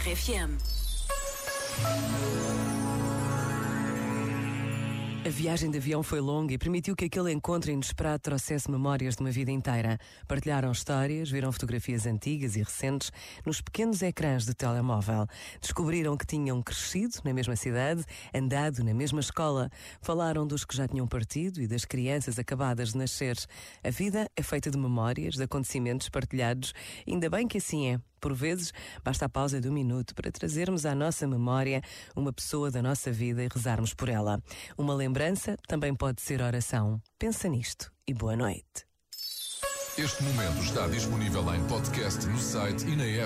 RFM. A viagem de avião foi longa e permitiu que aquele encontro inesperado trouxesse memórias de uma vida inteira. Partilharam histórias, viram fotografias antigas e recentes nos pequenos ecrãs de telemóvel. Descobriram que tinham crescido na mesma cidade, andado na mesma escola. Falaram dos que já tinham partido e das crianças acabadas de nascer. A vida é feita de memórias, de acontecimentos partilhados. Ainda bem que assim é. Por vezes, basta a pausa de um minuto para trazermos à nossa memória uma pessoa da nossa vida e rezarmos por ela. Uma lembrança também pode ser oração. Pensa nisto e boa noite. Este momento está disponível em podcast no site e na app.